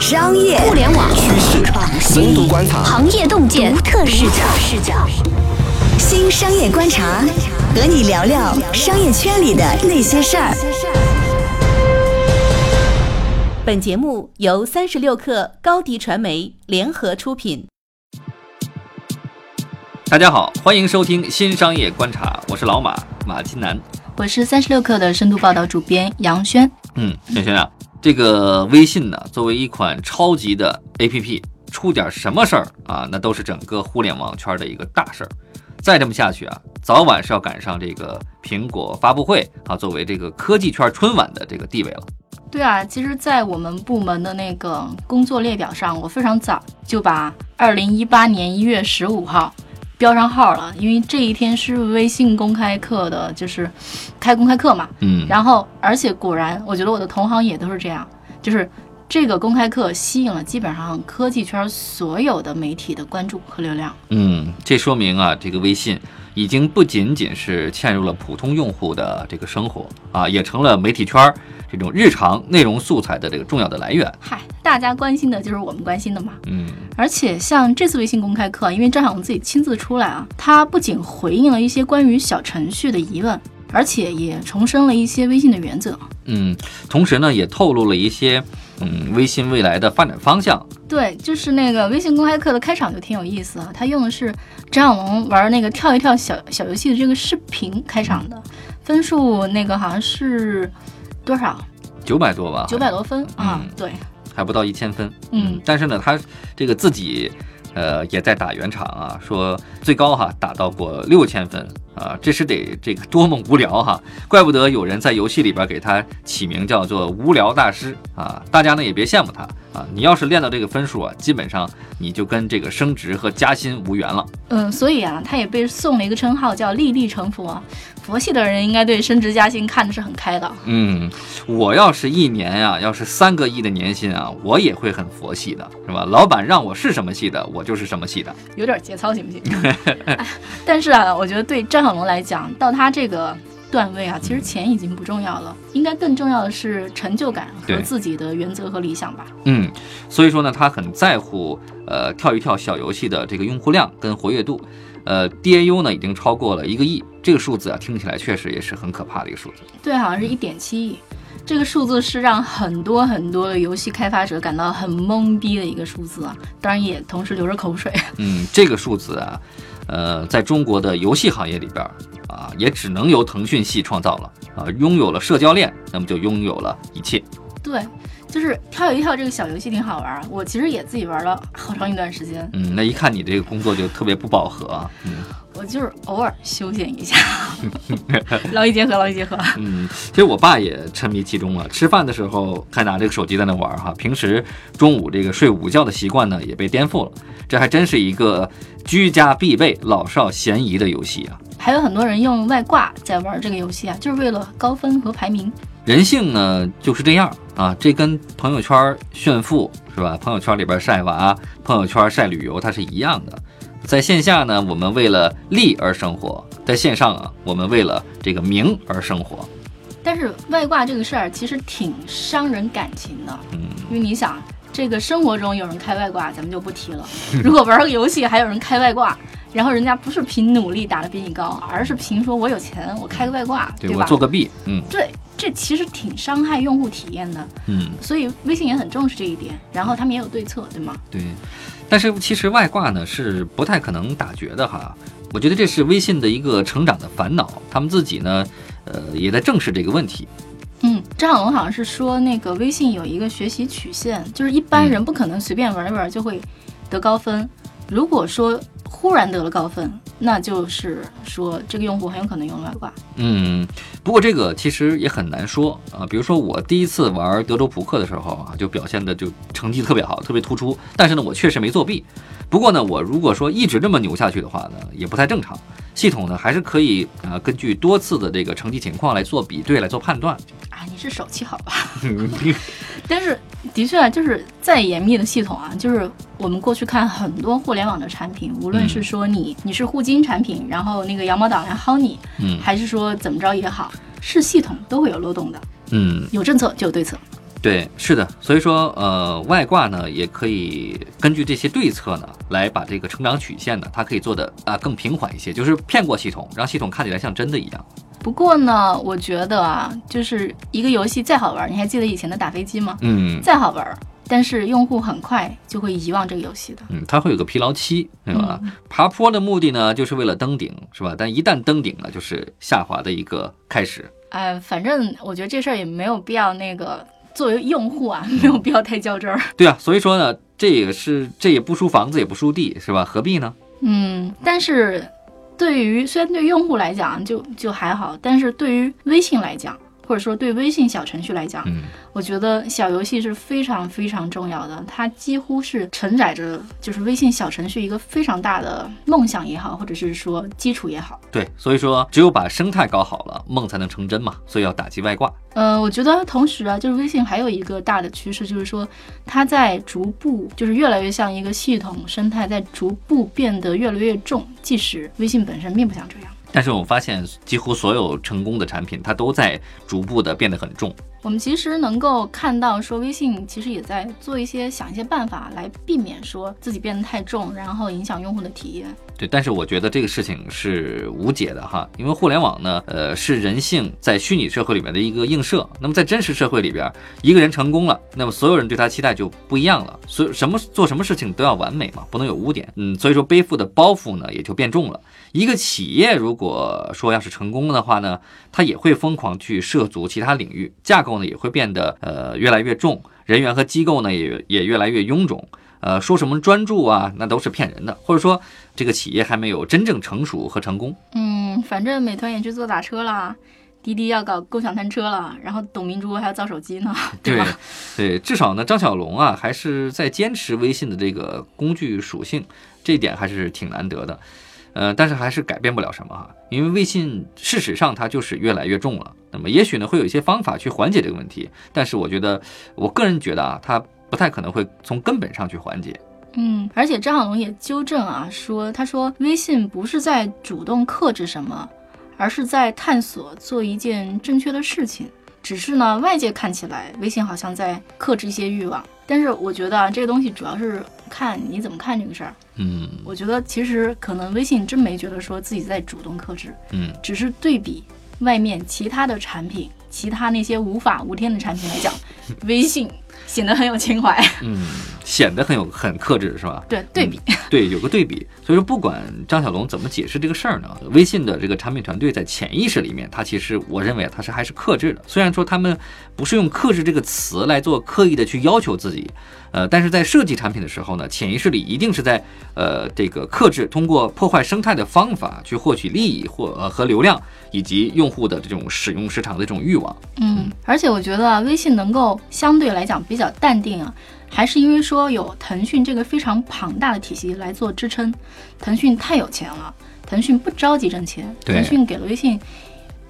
商业互联网趋势、深度观察、行业洞见、独特视角。视角。新商业观察，和你聊聊商业圈里的那些事儿。本节目由三十六克高低传媒联合出品。大家好，欢迎收听新商业观察，我是老马马金南，我是三十六克的深度报道主编杨轩。嗯，轩轩啊，这个微信呢，作为一款超级的 APP，出点什么事儿啊，那都是整个互联网圈的一个大事儿。再这么下去啊，早晚是要赶上这个苹果发布会啊，作为这个科技圈春晚的这个地位了。对啊，其实，在我们部门的那个工作列表上，我非常早就把二零一八年一月十五号。标上号了，因为这一天是微信公开课的，就是开公开课嘛。嗯，然后而且果然，我觉得我的同行也都是这样，就是这个公开课吸引了基本上科技圈所有的媒体的关注和流量。嗯，这说明啊，这个微信已经不仅仅是嵌入了普通用户的这个生活啊，也成了媒体圈。这种日常内容素材的这个重要的来源，嗨，大家关心的就是我们关心的嘛。嗯，而且像这次微信公开课，因为张小龙自己亲自出来啊，他不仅回应了一些关于小程序的疑问，而且也重申了一些微信的原则。嗯，同时呢，也透露了一些嗯微信未来的发展方向。对，就是那个微信公开课的开场就挺有意思啊，他用的是张小龙玩那个跳一跳小小游戏的这个视频开场的，分数那个好像是。多少？九百多吧，九百多分啊，对，还不到一千分。嗯，但是呢，他这个自己，呃，也在打圆场啊，说最高哈打到过六千分啊，这是得这个多么无聊哈，怪不得有人在游戏里边给他起名叫做无聊大师啊，大家呢也别羡慕他啊，你要是练到这个分数啊，基本上你就跟这个升职和加薪无缘了。嗯，所以啊，他也被送了一个称号叫粒粒成佛。佛系的人应该对升职加薪看的是很开的。嗯，我要是一年啊，要是三个亿的年薪啊，我也会很佛系的，是吧？老板让我是什么系的，我就是什么系的。有点节操行不行？但是啊，我觉得对张小龙来讲，到他这个段位啊，其实钱已经不重要了，应该更重要的是成就感和自己的原则和理想吧。嗯，所以说呢，他很在乎呃跳一跳小游戏的这个用户量跟活跃度。呃，DAU 呢已经超过了一个亿，这个数字啊听起来确实也是很可怕的一个数字。对，好像是一点七亿，这个数字是让很多很多的游戏开发者感到很懵逼的一个数字啊，当然也同时流着口水。嗯，这个数字啊，呃，在中国的游戏行业里边啊，也只能由腾讯系创造了啊，拥有了社交链，那么就拥有了一切。对。就是跳一跳这个小游戏挺好玩，我其实也自己玩了好长一段时间。嗯，那一看你这个工作就特别不饱和啊。嗯，我就是偶尔休闲一下，劳逸结合，劳逸结合。嗯，其实我爸也沉迷其中了，吃饭的时候还拿这个手机在那玩哈。平时中午这个睡午觉的习惯呢也被颠覆了，这还真是一个居家必备、老少咸宜的游戏啊。还有很多人用外挂在玩这个游戏啊，就是为了高分和排名。人性呢就是这样啊，这跟朋友圈炫富是吧？朋友圈里边晒娃，朋友圈晒旅游，它是一样的。在线下呢，我们为了利而生活；在线上啊，我们为了这个名而生活。但是外挂这个事儿其实挺伤人感情的，嗯，因为你想，这个生活中有人开外挂，咱们就不提了。如果玩个游戏还有人开外挂。然后人家不是凭努力打的比你高，而是凭说我有钱，我开个外挂，对吧？我做个币，嗯，对，这其实挺伤害用户体验的，嗯，所以微信也很重视这一点，然后他们也有对策，对吗？对，但是其实外挂呢是不太可能打绝的哈，我觉得这是微信的一个成长的烦恼，他们自己呢，呃，也在正视这个问题。嗯，张小龙好像是说那个微信有一个学习曲线，就是一般人不可能随便玩一玩就会得高分，如果说。忽然得了高分，那就是说这个用户很有可能用了外挂。嗯，不过这个其实也很难说啊。比如说我第一次玩德州扑克的时候啊，就表现的就成绩特别好，特别突出。但是呢，我确实没作弊。不过呢，我如果说一直这么牛下去的话呢，也不太正常。系统呢还是可以啊，根据多次的这个成绩情况来做比对，来做判断。啊，你是手气好吧？但是的确啊，就是再严密的系统啊，就是我们过去看很多互联网的产品，无论是说你你是互金产品，然后那个羊毛党来薅你，嗯，还是说怎么着也好，是系统都会有漏洞的。嗯，有政策就有对策。对，是的，所以说，呃，外挂呢也可以根据这些对策呢，来把这个成长曲线呢，它可以做的啊更平缓一些，就是骗过系统，让系统看起来像真的一样。不过呢，我觉得啊，就是一个游戏再好玩，你还记得以前的打飞机吗？嗯再好玩，但是用户很快就会遗忘这个游戏的。嗯，它会有个疲劳期，对吧？爬坡的目的呢，就是为了登顶，是吧？但一旦登顶了，就是下滑的一个开始。哎，反正我觉得这事儿也没有必要那个作为用户啊，没有必要太较真儿。对啊，所以说呢，这也是这也不输房子，也不输地，是吧？何必呢？嗯，但是对于虽然对用户来讲就就还好，但是对于微信来讲，或者说对微信小程序来讲，嗯，我觉得小游戏是非常非常重要的，它几乎是承载着就是微信小程序一个非常大的梦想也好，或者是说基础也好。对，所以说只有把生态搞好了，梦才能成真嘛。所以要打击外挂。呃，我觉得同时啊，就是微信还有一个大的趋势，就是说它在逐步就是越来越像一个系统生态，在逐步变得越来越重，即使微信本身并不想这样。但是我发现，几乎所有成功的产品，它都在逐步的变得很重。我们其实能够看到，说微信其实也在做一些想一些办法来避免说自己变得太重，然后影响用户的体验。对，但是我觉得这个事情是无解的哈，因为互联网呢，呃，是人性在虚拟社会里面的一个映射。那么在真实社会里边，一个人成功了，那么所有人对他期待就不一样了。所以什么做什么事情都要完美嘛，不能有污点。嗯，所以说背负的包袱呢也就变重了。一个企业如果说要是成功的话呢，它也会疯狂去涉足其他领域，架构呢也会变得呃越来越重，人员和机构呢也也越来越臃肿。呃，说什么专注啊，那都是骗人的，或者说这个企业还没有真正成熟和成功。嗯，反正美团也去做打车啦，滴滴要搞共享单车了，然后董明珠还要造手机呢，对吧？对，至少呢，张小龙啊还是在坚持微信的这个工具属性，这一点还是挺难得的。呃，但是还是改变不了什么哈，因为微信事实上它就是越来越重了。那么也许呢会有一些方法去缓解这个问题，但是我觉得，我个人觉得啊，它不太可能会从根本上去缓解。嗯，而且张小龙也纠正啊，说他说微信不是在主动克制什么，而是在探索做一件正确的事情。只是呢，外界看起来微信好像在克制一些欲望，但是我觉得啊，这个东西主要是看你怎么看这个事儿。嗯我觉得其实可能微信真没觉得说自己在主动克制，嗯，只是对比外面其他的产品，其他那些无法无天的产品来讲，微信显得很有情怀。嗯，显得很有很克制是吧？对，对比。对，有个对比。所以说，不管张小龙怎么解释这个事儿呢，微信的这个产品团队在潜意识里面，他其实我认为他是还是克制的。虽然说他们不是用克制这个词来做刻意的去要求自己，呃，但是在设计产品的时候呢，潜意识里一定是在呃这个克制，通过破坏生态的方法去获取利益或呃和流量，以及用户的这种使用市场的这种欲望。嗯，而且我觉得啊，微信能够相对来讲比较淡定啊，还是因为说有腾讯这个非常庞大的体系来做支撑。腾讯太有钱了，腾讯不着急挣钱，腾讯给了微信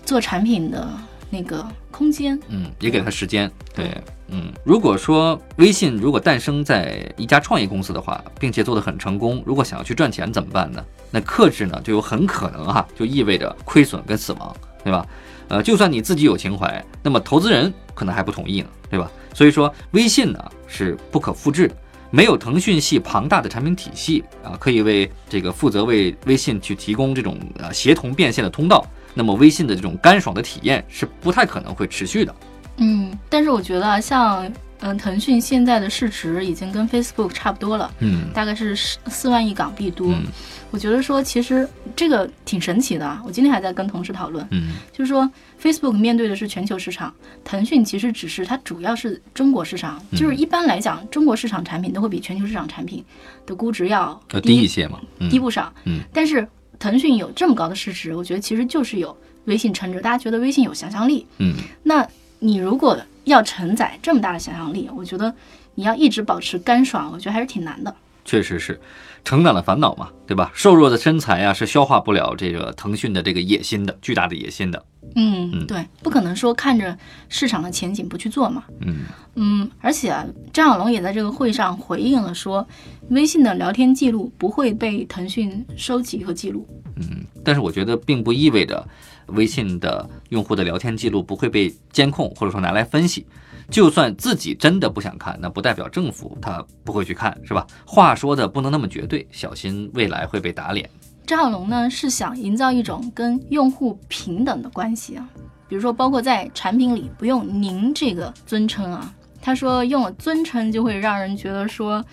做产品的那个空间。嗯，也给他时间。对，嗯，如果说微信如果诞生在一家创业公司的话，并且做得很成功，如果想要去赚钱怎么办呢？那克制呢，就有很可能哈，就意味着亏损跟死亡，对吧？呃，就算你自己有情怀，那么投资人可能还不同意呢，对吧？所以说，微信呢是不可复制的，没有腾讯系庞大的产品体系啊，可以为这个负责为微信去提供这种呃协同变现的通道，那么微信的这种干爽的体验是不太可能会持续的。嗯，但是我觉得像嗯腾讯现在的市值已经跟 Facebook 差不多了，嗯大概是四四万亿港币多。嗯我觉得说其实这个挺神奇的啊，我今天还在跟同事讨论。嗯就是说，Facebook 面对的是全球市场，腾讯其实只是它主要是中国市场。嗯就是一般来讲，中国市场产品都会比全球市场产品的估值要要低一些嘛。嗯低不少。嗯但是腾讯有这么高的市值，我觉得其实就是有微信撑着。大家觉得微信有想象力，嗯那你如果要承载这么大的想象力，我觉得你要一直保持干爽，我觉得还是挺难的。确实是，成长的烦恼嘛，对吧？瘦弱的身材啊，是消化不了这个腾讯的这个野心的巨大的野心的。嗯，嗯对，不可能说看着市场的前景不去做嘛。嗯嗯，而且啊张小龙也在这个会上回应了说，微信的聊天记录不会被腾讯收集和记录。嗯，但是我觉得并不意味着微信的用户的聊天记录不会被监控，或者说拿来分析。就算自己真的不想看，那不代表政府他不会去看，是吧？话说的不能那么绝对，小心未来会被打脸。张小龙呢是想营造一种跟用户平等的关系啊，比如说包括在产品里不用“您”这个尊称啊。他说用了尊称就会让人觉得说，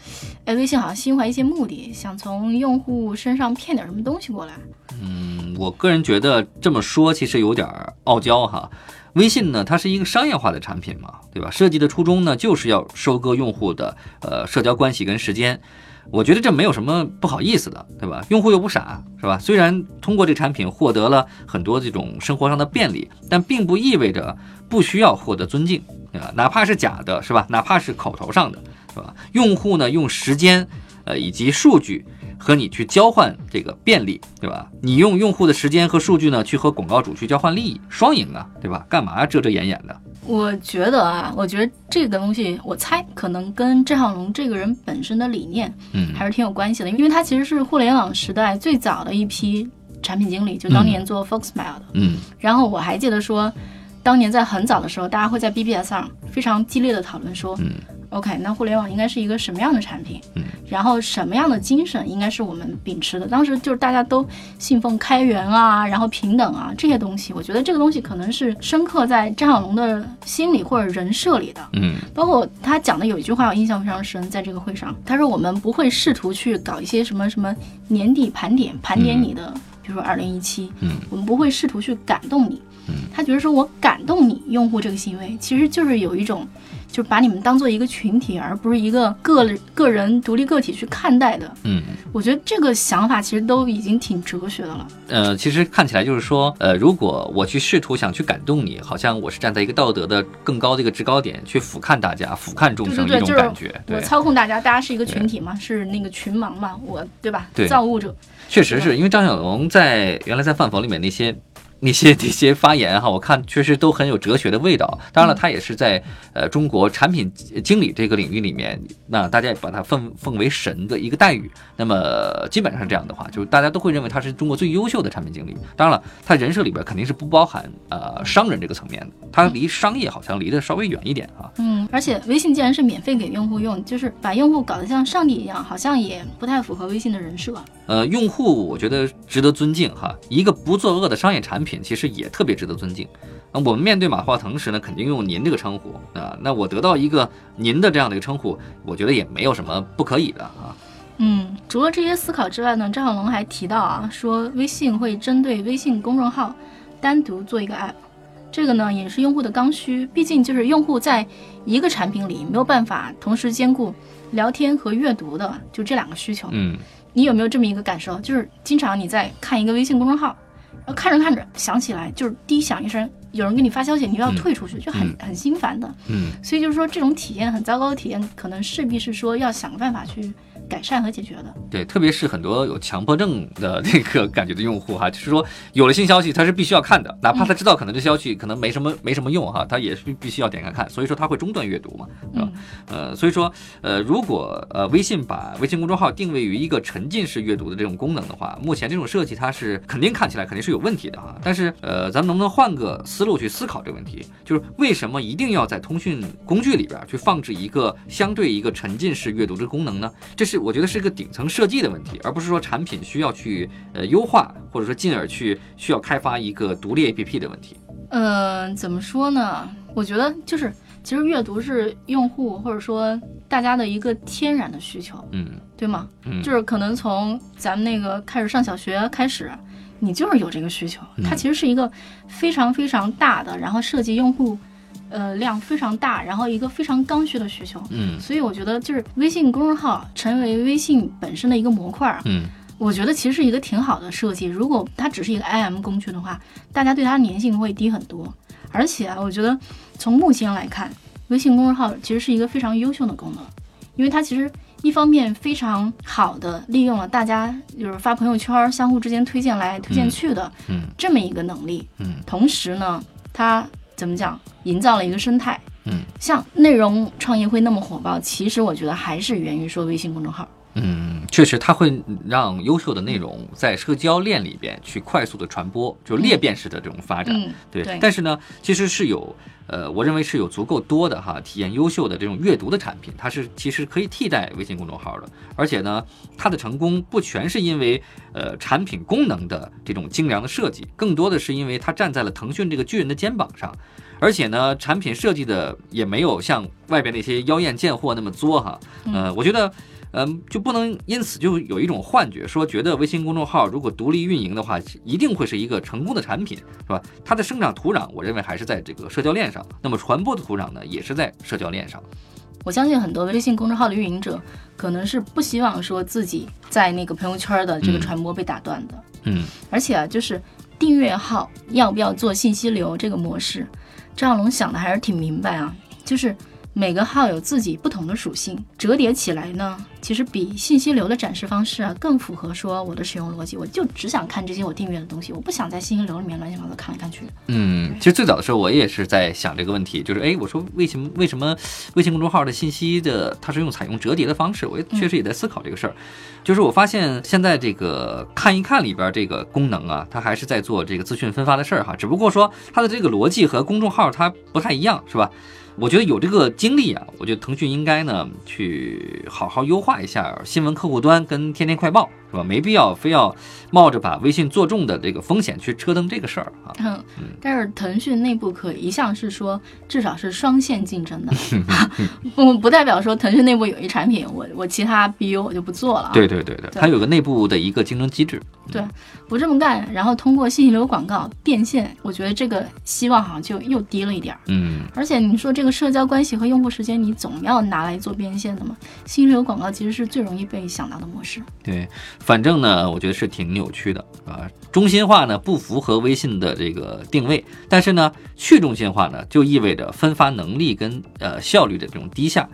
哎，微信好像心怀一些目的，想从用户身上骗点什么东西过来。嗯，我个人觉得这么说其实有点傲娇哈。微信呢，它是一个商业化的产品嘛，对吧？设计的初衷呢，就是要收割用户的呃社交关系跟时间。我觉得这没有什么不好意思的，对吧？用户又不傻，是吧？虽然通过这产品获得了很多这种生活上的便利，但并不意味着不需要获得尊敬，对吧？哪怕是假的，是吧？哪怕是口头上的，是吧？用户呢，用时间，呃，以及数据和你去交换这个便利，对吧？你用用户的时间和数据呢，去和广告主去交换利益，双赢啊，对吧？干嘛遮遮掩掩的？我觉得啊，我觉得这个东西，我猜可能跟郑浩龙这个人本身的理念嗯。还是挺有关系的，因为他其实是互联网时代最早的一批产品经理，就当年做 Foxmail 的。嗯。然后我还记得说，当年在很早的时候，大家会在 BBS 上非常激烈的讨论说、嗯 o k 那互联网应该是一个什么样的产品？嗯，然后什么样的精神应该是我们秉持的？当时就是大家都信奉开源啊，然后平等啊这些东西，我觉得这个东西可能是深刻在张小龙的心里或者人设里的。嗯包括他讲的有一句话我印象非常深，在这个会上，他说我们不会试图去搞一些什么什么年底盘点，盘点你的，比如说二零一七，嗯我们不会试图去感动你。嗯他觉得说我感动你用户这个行为，其实就是有一种，就是把你们当做一个群体，而不是一个个个人独立个体去看待的。嗯。我觉得这个想法其实都已经挺哲学的了。呃，其实看起来就是说，呃，如果我去试图想去感动你，好像我是站在一个道德的更高的一个制高点去俯瞰大家、俯瞰众生一对对对，就是种感觉。我对，操控大家，大家是一个群体嘛，是那个群盲嘛，我对吧？对造物者。确实是因为张小龙在原来在饭否里面那些。那些那些发言哈，我看确实都很有哲学的味道。当然了，他也是在呃中国产品经理这个领域里面，那大家也把他奉奉为神的一个待遇。那么基本上这样的话，就是大家都会认为他是中国最优秀的产品经理。当然了，他人设里边肯定是不包含呃商人这个层面的，他离商业好像离得稍微远一点啊。嗯，而且微信既然是免费给用户用，就是把用户搞得像上帝一样，好像也不太符合微信的人设。呃，用户我觉得值得尊敬哈，一个不作恶的商业产品其实也特别值得尊敬。那，我们面对马化腾时呢，肯定用您这个称呼啊。那我得到一个您的这样的一个称呼，我觉得也没有什么不可以的啊。嗯，除了这些思考之外呢，张小龙还提到啊，说微信会针对微信公众号单独做一个 app，这个呢也是用户的刚需，毕竟就是用户在一个产品里没有办法同时兼顾聊天和阅读的，就这两个需求。嗯你有没有这么一个感受？就是经常你在看一个微信公众号，然后看着看着想起来，就是滴响一声，有人给你发消息，你又要退出去，就很嗯很心烦的。嗯所以就是说，这种体验很糟糕的体验，可能势必是说要想个办法去改善和解决的。对，特别是很多有强迫症的那个感觉的用户哈，就是说有了新消息他是必须要看的，哪怕他知道可能这消息可能没什么没什么用哈，他也是必须要点开看，所以说他会中断阅读嘛，对吧？呃，所以说呃，如果呃微信把微信公众号定位于一个沉浸式阅读的这种功能的话，目前这种设计它是肯定看起来肯定是有问题的哈。但是呃，咱们能不能换个思路去思考这个问题？就是为什么一定要在通讯工具里边去放置一个相对一个沉浸式阅读的功能呢？这是我觉得是一个顶层设计的问题，而不是说产品需要去呃优化，或者说进而去需要开发一个独立 APP 的问题。嗯、怎么说呢？我觉得就是，其实阅读是用户或者说大家的一个天然的需求，嗯对吗？嗯就是可能从咱们那个开始上小学开始，你就是有这个需求。嗯它其实是一个非常非常大的，然后涉及用户呃量非常大，然后一个非常刚需的需求。嗯所以我觉得就是微信公众号成为微信本身的一个模块儿，嗯我觉得其实是一个挺好的设计。如果它只是一个 IM 工具的话，大家对它的粘性会低很多。而且啊，我觉得从目前来看，微信公众号其实是一个非常优秀的功能，因为它其实一方面非常好的利用了大家就是发朋友圈相互之间推荐来推荐去的嗯这么一个能力，嗯同时呢，它怎么讲，营造了一个生态。嗯像内容创业会那么火爆，其实我觉得还是源于说微信公众号。嗯，确实，它会让优秀的内容在社交链里边去快速的传播，就裂变式的这种发展。嗯对，对但是呢，其实是有，呃，我认为是有足够多的哈体验优秀的这种阅读的产品，它是其实可以替代微信公众号的。而且呢，它的成功不全是因为呃产品功能的这种精良的设计，更多的是因为它站在了腾讯这个巨人的肩膀上。而且呢，产品设计的也没有像外边那些妖艳贱货那么作哈。呃，我觉得。嗯，就不能因此就有一种幻觉，说觉得微信公众号如果独立运营的话，一定会是一个成功的产品，是吧？它的生长土壤，我认为还是在这个社交链上，那么传播的土壤呢，也是在社交链上。我相信很多微信公众号的运营者可能是不希望说自己在那个朋友圈的这个传播被打断的，嗯而且啊，就是订阅号要不要做信息流这个模式，张小龙想的还是挺明白啊，就是每个号有自己不同的属性，折叠起来呢，其实比信息流的展示方式啊更符合说我的使用逻辑。我就只想看这些我订阅的东西，我不想在信息流里面乱七八糟看来看去。嗯，其实最早的时候我也是在想这个问题，就是哎，我说为什么为什么微信公众号的信息的它是用采用折叠的方式？我也确实也在思考这个事儿。就是我发现现在这个看一看里边这个功能啊，它还是在做这个资讯分发的事儿哈，只不过说它的这个逻辑和公众号它不太一样，是吧？我觉得有这个经历啊，我觉得腾讯应该呢去好好优化一下新闻客户端跟天天快报，是吧？没必要非要冒着把微信做重的这个风险去折腾这个事儿啊。嗯，但是腾讯内部可一向是说，至少是双线竞争的，不不代表说腾讯内部有一产品，我我其他 BU 我就不做了啊。对对对对，它有个内部的一个竞争机制。对，不这么干，然后通过信息流广告变现，我觉得这个希望好像就又低了一点儿。嗯而且你说这个社交关系和用户时间，你总要拿来做变现的嘛？信息流广告其实是最容易被想到的模式。对，反正呢，我觉得是挺扭曲的啊。中心化呢不符合微信的这个定位，但是呢，去中心化呢就意味着分发能力跟呃效率的这种低下。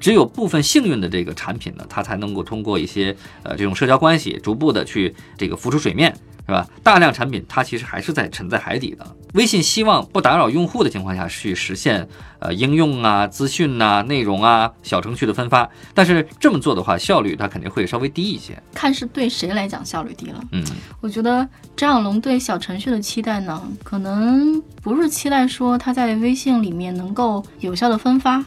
只有部分幸运的这个产品呢，它才能够通过一些呃这种社交关系，逐步的去这个浮出水面，是吧？大量产品它其实还是在沉在海底的。微信希望不打扰用户的情况下去实现呃应用啊、资讯呐、内容啊、小程序的分发，但是这么做的话，效率它肯定会稍微低一些。看是对谁来讲效率低了。嗯我觉得张小龙对小程序的期待呢，可能不是期待说他在微信里面能够有效的分发，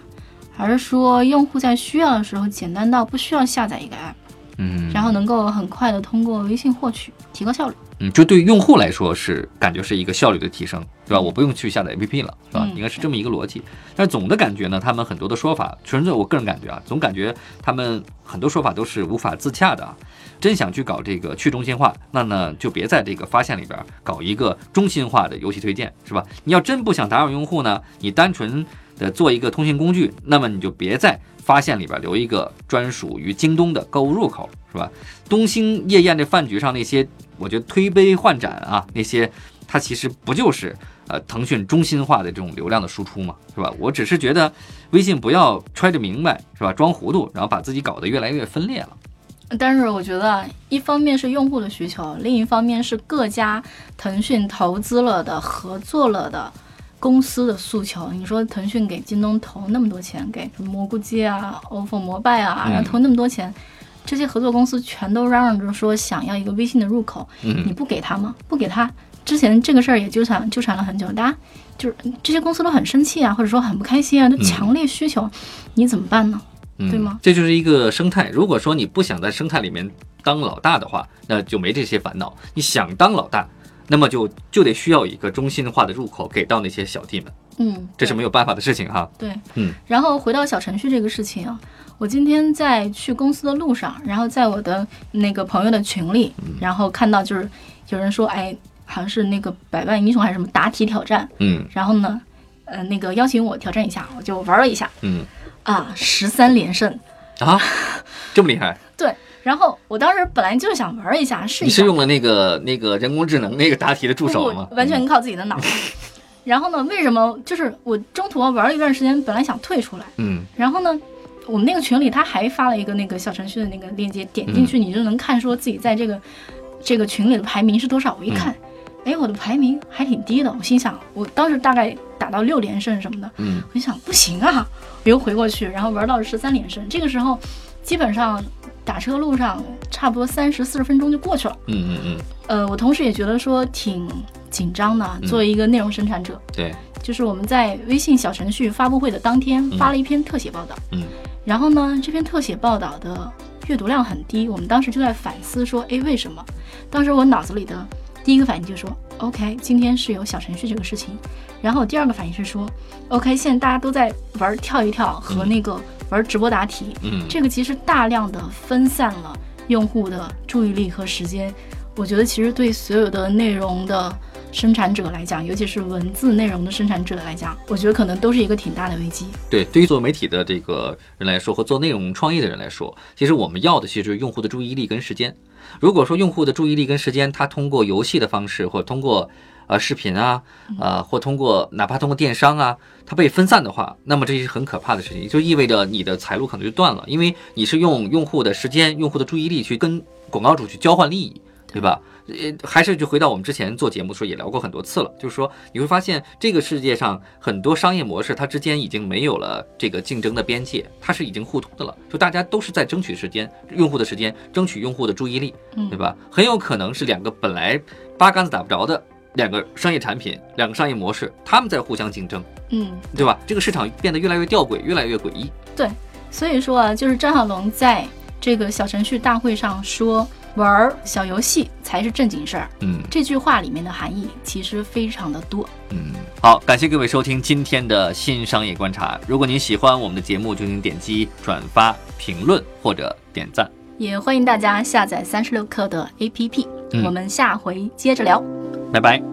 而是说用户在需要的时候简单到不需要下载一个 app，嗯，然后能够很快的通过微信获取，提高效率。嗯，就对用户来说是感觉是一个效率的提升，对吧？我不用去下载 APP 了，是吧？嗯应该是这么一个逻辑。但是总的感觉呢，他们很多的说法，纯粹我个人感觉啊，总感觉他们很多说法都是无法自洽的啊。真想去搞这个去中心化，那呢就别在这个发现里边搞一个中心化的游戏推荐，是吧？你要真不想打扰用户呢，你单纯的做一个通信工具，那么你就别在发现里边留一个专属于京东的购物入口，是吧？东兴夜宴这饭局上那些，我觉得推杯换盏啊，那些它其实不就是呃腾讯中心化的这种流量的输出嘛，是吧？我只是觉得微信不要揣着明白，是吧？装糊涂，然后把自己搞得越来越分裂了。但是我觉得啊，一方面是用户的需求，另一方面是各家腾讯投资了的、合作了的公司的诉求。你说腾讯给京东投那么多钱，给什么蘑菇街啊、ofo 摩拜啊，嗯然后投那么多钱，这些合作公司全都嚷嚷着说想要一个微信的入口，你嗯不给他吗？不给他，之前这个事儿也纠缠纠缠了很久，大家就是这些公司都很生气啊，或者说很不开心啊，都强烈需求，你怎么办呢？嗯，对吗这就是一个生态。如果说你不想在生态里面当老大的话，那就没这些烦恼。你想当老大，那么就就得需要一个中心化的入口给到那些小弟们，嗯，这是没有办法的事情哈。对，嗯，然后回到小程序这个事情啊，我今天在去公司的路上，然后在我的那个朋友的群里，嗯然后看到就是有人说，哎，好像是那个百万英雄还是什么答题挑战，嗯然后呢，呃，那个邀请我挑战一下，我就玩了一下嗯啊，十三连胜，啊，这么厉害！对。然后我当时本来就是想玩一下，试一下，你是用了那个那个人工智能那个答题的助手吗？完全靠自己的脑子。然后呢，为什么就是我中途玩了一段时间，本来想退出来，嗯然后呢，我们那个群里他还发了一个那个小程序的那个链接，点进去你就能看说自己在这个这个群里的排名是多少。我一看，哎，我的排名还挺低的。我心想，我当时大概打到六连胜什么的，嗯，我就想不行啊，我又回过去，然后玩到了十三连胜。这个时候基本上打车路上差不多三十四十分钟就过去了。嗯嗯嗯，呃，我同时也觉得说挺紧张的，作为一个内容生产者，对，就是我们在微信小程序发布会的当天发了一篇特写报道，嗯，然后呢，这篇特写报道的阅读量很低，我们当时就在反思说，哎，为什么？当时我脑子里的第一个反应就是说，OK，今天是有小程序这个事情，然后第二个反应是说，OK，现在大家都在玩跳一跳和那个玩直播答题，嗯，这个其实大量的分散了用户的注意力和时间，我觉得其实对所有的内容的。生产者来讲，尤其是文字内容的生产者来讲，我觉得可能都是一个挺大的危机。对，对于做媒体的这个人来说，和做内容创业的人来说，其实我们要的其实是用户的注意力跟时间。如果说用户的注意力跟时间，他通过游戏的方式，或者通过呃视频啊，呃，或通过哪怕通过电商啊，它被分散的话，那么这是很可怕的事情，就意味着你的财路可能就断了，因为你是用用户的时间、用户的注意力去跟广告主去交换利益，对吧？呃，还是就回到我们之前做节目的时候也聊过很多次了，就是说你会发现这个世界上很多商业模式，它之间已经没有了这个竞争的边界，它是已经互通的了，就大家都是在争取时间，用户的时间，争取用户的注意力，对吧？很有可能是两个本来八竿子打不着的两个商业产品，两个商业模式，他们在互相竞争，嗯，对吧？这个市场变得越来越吊诡，越来越诡异。对，所以说啊，就是张小龙在这个小程序大会上说。玩小游戏才是正经事儿。嗯，这句话里面的含义其实非常的多。嗯，好，感谢各位收听今天的新商业观察。如果您喜欢我们的节目，就请点击转发、评论或者点赞。也欢迎大家下载三十六课的 APP。我们下回接着聊，拜拜。